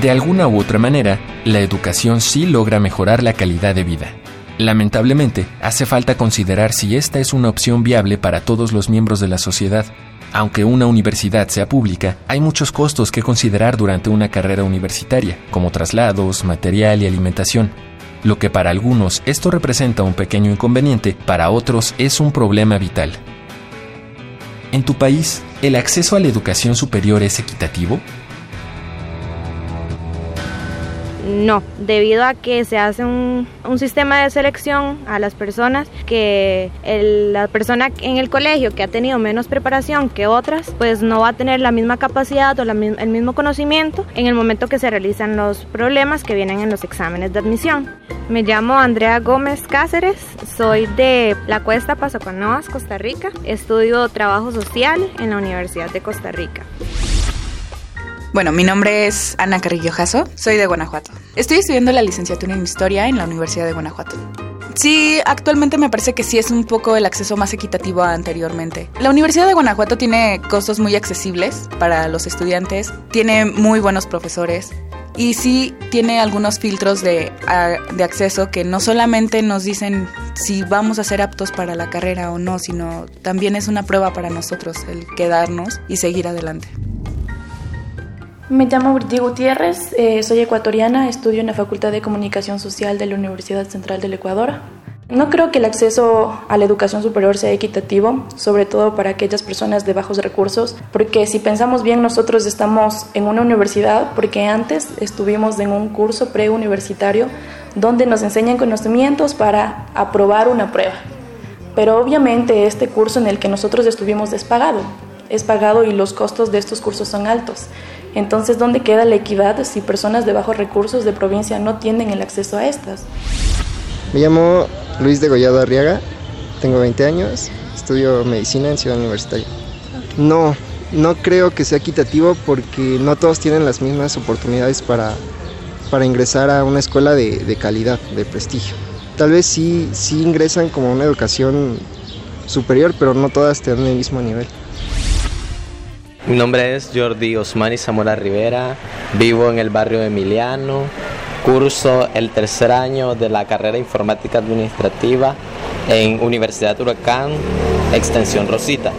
De alguna u otra manera, la educación sí logra mejorar la calidad de vida. Lamentablemente, hace falta considerar si esta es una opción viable para todos los miembros de la sociedad aunque una universidad sea pública, hay muchos costos que considerar durante una carrera universitaria, como traslados, material y alimentación. Lo que para algunos esto representa un pequeño inconveniente, para otros es un problema vital. ¿En tu país, el acceso a la educación superior es equitativo? No, debido a que se hace un, sistema de selección a las personas, que la persona en el colegio que ha tenido menos preparación que otras, pues no va a tener la misma capacidad o el mismo conocimiento en el momento que se realizan los problemas que vienen en los exámenes de admisión. Me llamo Andrea Gómez Cáceres, soy de la Cuesta Pasoconoas, Costa Rica. Estudio trabajo social en la Universidad de Costa Rica. Bueno, mi nombre es Ana Carrillo Jasso, soy de Guanajuato. Estoy estudiando la licenciatura en Historia en la Universidad de Guanajuato. Sí, actualmente me parece que sí es un poco el acceso más equitativo a anteriormente. La Universidad de Guanajuato tiene costos muy accesibles para los estudiantes, tiene muy buenos profesores y sí tiene algunos filtros de, de acceso que no solamente nos dicen si vamos a ser aptos para la carrera o no, sino también es una prueba para nosotros el quedarnos y seguir adelante. Me llamo Britti Gutiérrez, eh, soy ecuatoriana, estudio en la Facultad de Comunicación Social de la Universidad Central del Ecuador. No creo que el acceso a la educación superior sea equitativo, sobre todo para aquellas personas de bajos recursos, porque si pensamos bien, nosotros estamos en una universidad, porque antes estuvimos en un curso preuniversitario donde nos enseñan conocimientos para aprobar una prueba. Pero obviamente este curso en el que nosotros estuvimos es pagado, es pagado y los costos de estos cursos son altos. Entonces, ¿dónde queda la equidad si personas de bajos recursos de provincia no tienen el acceso a estas? Me llamo Luis de Gollado Arriaga, tengo 20 años, estudio medicina en Ciudad Universitaria. No, no creo que sea equitativo porque no todos tienen las mismas oportunidades para, para ingresar a una escuela de, de calidad, de prestigio. Tal vez sí, sí ingresan como una educación superior, pero no todas tienen el mismo nivel. Mi nombre es Jordi Osmani Zamora Rivera, vivo en el barrio Emiliano, curso el tercer año de la carrera informática administrativa en Universidad Huracán, extensión Rosita.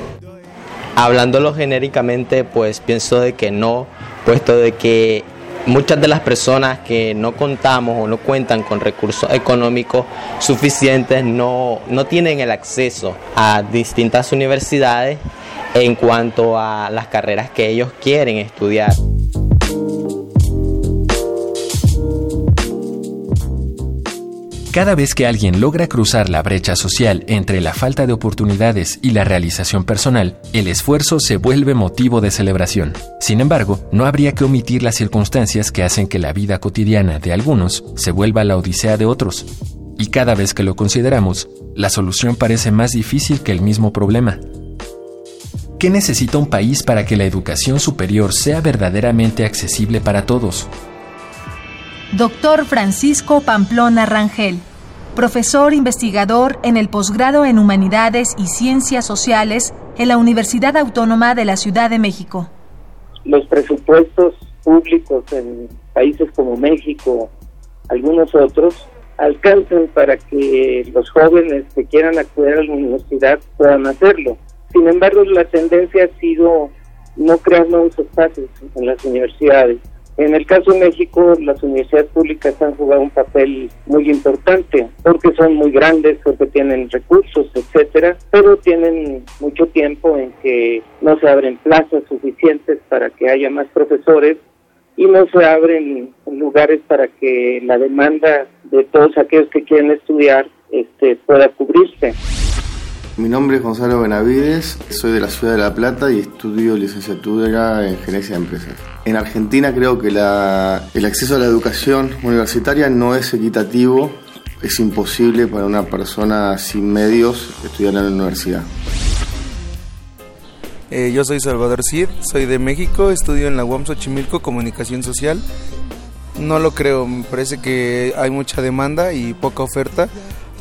Hablándolo genéricamente, pues pienso de que no, puesto de que muchas de las personas que no contamos o no cuentan con recursos económicos suficientes no, no tienen el acceso a distintas universidades en cuanto a las carreras que ellos quieren estudiar. Cada vez que alguien logra cruzar la brecha social entre la falta de oportunidades y la realización personal, el esfuerzo se vuelve motivo de celebración. Sin embargo, no habría que omitir las circunstancias que hacen que la vida cotidiana de algunos se vuelva la odisea de otros. Y cada vez que lo consideramos, la solución parece más difícil que el mismo problema. ¿Qué necesita un país para que la educación superior sea verdaderamente accesible para todos? Doctor Francisco Pamplona Rangel, profesor investigador en el posgrado en Humanidades y Ciencias Sociales en la Universidad Autónoma de la Ciudad de México. Los presupuestos públicos en países como México, algunos otros, alcanzan para que los jóvenes que quieran acceder a la universidad puedan hacerlo. Sin embargo, la tendencia ha sido no crear nuevos espacios en las universidades. En el caso de México, las universidades públicas han jugado un papel muy importante porque son muy grandes, porque tienen recursos, etcétera, pero tienen mucho tiempo en que no se abren plazas suficientes para que haya más profesores y no se abren lugares para que la demanda de todos aquellos que quieren estudiar este, pueda cubrirse. Mi nombre es Gonzalo Benavides, soy de la ciudad de La Plata y estudio licenciatura en gerencia de empresas. En Argentina creo que el acceso a la educación universitaria no es equitativo, es imposible para una persona sin medios estudiar en la universidad. Eh, yo soy Salvador Cid, soy de México, estudio en la UAM Xochimilco Comunicación Social. No lo creo, me parece que hay mucha demanda y poca oferta.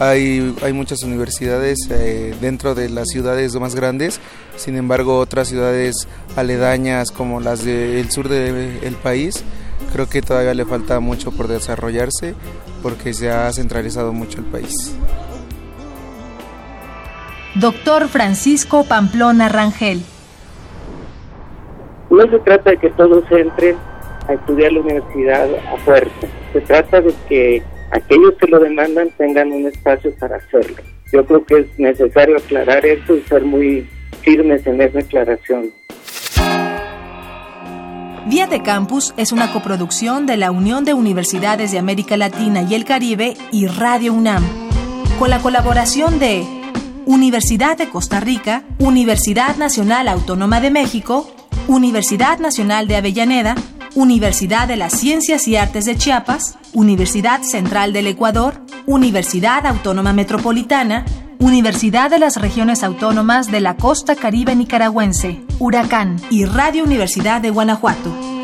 Hay, hay muchas universidades eh, dentro de las ciudades más grandes, sin embargo otras ciudades aledañas como las del sur del país, creo que todavía le falta mucho por desarrollarse porque se ha centralizado mucho el país. Doctor Francisco Pamplona Rangel no se trata de que todos entren a estudiar la universidad a fuerza, se trata de que aquellos que lo demandan tengan un espacio para hacerlo. Yo creo que es necesario aclarar esto y ser muy firmes en esa aclaración. Vía de Campus es una coproducción de la Unión de Universidades de América Latina y el Caribe y Radio UNAM, con la colaboración de Universidad de Costa Rica, Universidad Nacional Autónoma de México, Universidad Nacional de Avellaneda, Universidad de las Ciencias y Artes de Chiapas, Universidad Central del Ecuador, Universidad Autónoma Metropolitana, Universidad de las Regiones Autónomas de la Costa Caribe Nicaragüense, Huracán y Radio Universidad de Guanajuato.